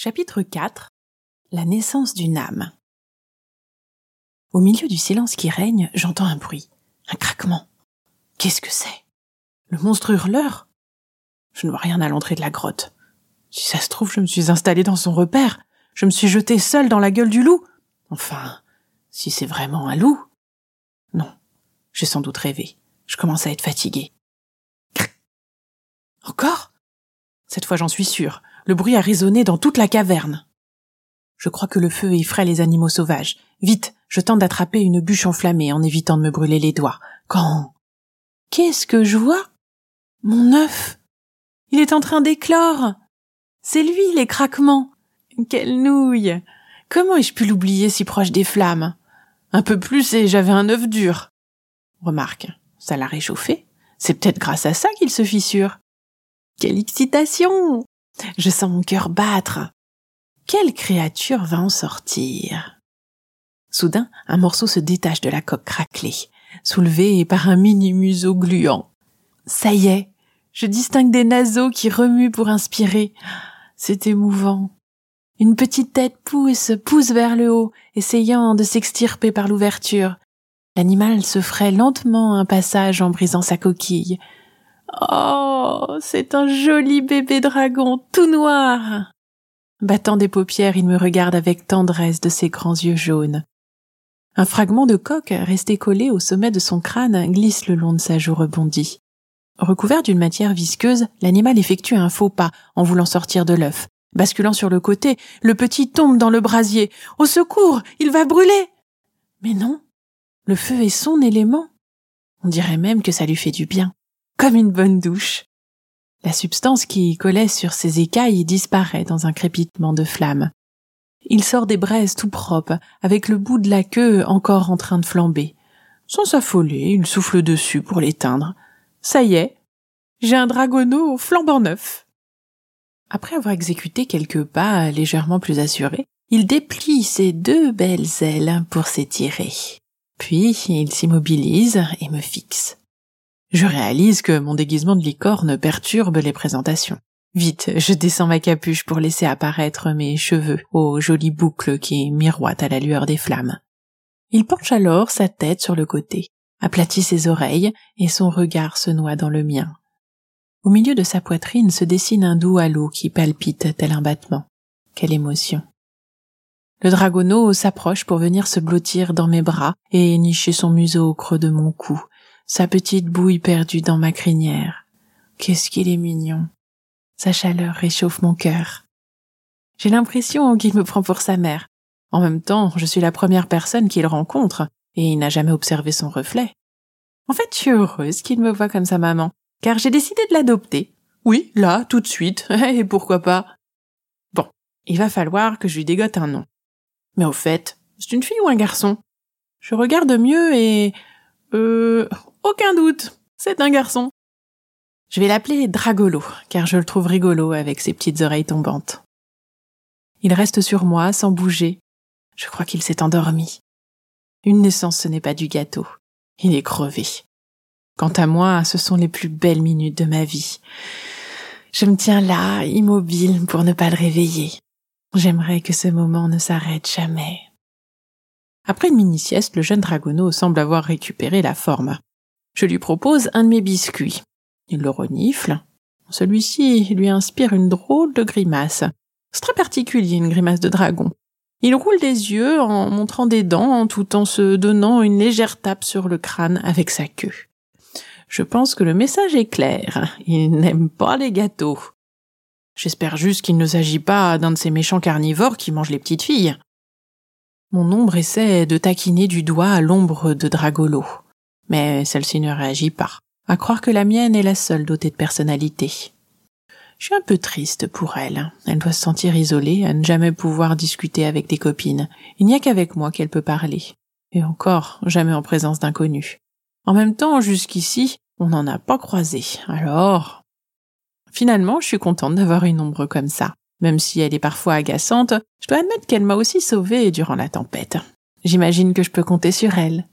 Chapitre 4 La naissance d'une âme. Au milieu du silence qui règne, j'entends un bruit, un craquement. Qu'est-ce que c'est? Le monstre hurleur? Je ne vois rien à l'entrée de la grotte. Si ça se trouve, je me suis installé dans son repère. Je me suis jeté seul dans la gueule du loup. Enfin, si c'est vraiment un loup. Non, j'ai sans doute rêvé. Je commence à être fatigué. Encore? Cette fois j'en suis sûr. Le bruit a résonné dans toute la caverne. Je crois que le feu effraie les animaux sauvages. Vite, je tente d'attraper une bûche enflammée en évitant de me brûler les doigts. Quand? Qu'est-ce que je vois? Mon œuf Il est en train d'éclore C'est lui, les craquements Quelle nouille Comment ai-je pu l'oublier si proche des flammes? Un peu plus et j'avais un œuf dur. Remarque, ça l'a réchauffé. C'est peut-être grâce à ça qu'il se fissure. Quelle excitation je sens mon cœur battre. Quelle créature va en sortir Soudain, un morceau se détache de la coque craquelée, soulevé par un mini museau gluant. Ça y est, je distingue des naseaux qui remuent pour inspirer. C'est émouvant. Une petite tête pousse, pousse vers le haut, essayant de s'extirper par l'ouverture. L'animal se ferait lentement un passage en brisant sa coquille. Oh, c'est un joli bébé dragon tout noir. Battant des paupières, il me regarde avec tendresse de ses grands yeux jaunes. Un fragment de coque resté collé au sommet de son crâne glisse le long de sa joue rebondie. Recouvert d'une matière visqueuse, l'animal effectue un faux pas en voulant sortir de l'œuf. Basculant sur le côté, le petit tombe dans le brasier. Au secours, il va brûler. Mais non, le feu est son élément. On dirait même que ça lui fait du bien comme une bonne douche. La substance qui collait sur ses écailles disparaît dans un crépitement de flammes. Il sort des braises tout propre, avec le bout de la queue encore en train de flamber. Sans s'affoler, il souffle dessus pour l'éteindre. Ça y est, j'ai un dragonneau flambant neuf. Après avoir exécuté quelques pas légèrement plus assurés, il déplie ses deux belles ailes pour s'étirer. Puis il s'immobilise et me fixe. Je réalise que mon déguisement de licorne perturbe les présentations. Vite, je descends ma capuche pour laisser apparaître mes cheveux aux jolies boucles qui miroitent à la lueur des flammes. Il penche alors sa tête sur le côté, aplatit ses oreilles et son regard se noie dans le mien. Au milieu de sa poitrine se dessine un doux halo qui palpite tel un battement. Quelle émotion. Le dragonneau s'approche pour venir se blottir dans mes bras et nicher son museau au creux de mon cou, sa petite bouille perdue dans ma crinière. Qu'est-ce qu'il est mignon. Sa chaleur réchauffe mon cœur. J'ai l'impression qu'il me prend pour sa mère. En même temps, je suis la première personne qu'il rencontre, et il n'a jamais observé son reflet. En fait, je suis heureuse qu'il me voie comme sa maman, car j'ai décidé de l'adopter. Oui, là, tout de suite, et pourquoi pas? Bon, il va falloir que je lui dégote un nom. Mais au fait, c'est une fille ou un garçon? Je regarde mieux et... Euh, aucun doute, c'est un garçon. Je vais l'appeler Dragolo, car je le trouve rigolo avec ses petites oreilles tombantes. Il reste sur moi sans bouger. Je crois qu'il s'est endormi. Une naissance, ce n'est pas du gâteau. Il est crevé. Quant à moi, ce sont les plus belles minutes de ma vie. Je me tiens là, immobile, pour ne pas le réveiller. J'aimerais que ce moment ne s'arrête jamais. Après une mini-sieste, le jeune dragonneau semble avoir récupéré la forme. Je lui propose un de mes biscuits. Il le renifle. Celui-ci lui inspire une drôle de grimace. C'est très particulier, une grimace de dragon. Il roule des yeux en montrant des dents tout en se donnant une légère tape sur le crâne avec sa queue. Je pense que le message est clair. Il n'aime pas les gâteaux. J'espère juste qu'il ne s'agit pas d'un de ces méchants carnivores qui mangent les petites filles. Mon ombre essaie de taquiner du doigt l'ombre de Dragolo mais celle-ci ne réagit pas, à croire que la mienne est la seule dotée de personnalité. Je suis un peu triste pour elle. Elle doit se sentir isolée, à ne jamais pouvoir discuter avec des copines. Il n'y a qu'avec moi qu'elle peut parler. Et encore, jamais en présence d'inconnus. En même temps, jusqu'ici, on n'en a pas croisé. Alors... Finalement, je suis contente d'avoir une ombre comme ça. Même si elle est parfois agaçante, je dois admettre qu'elle m'a aussi sauvée durant la tempête. J'imagine que je peux compter sur elle.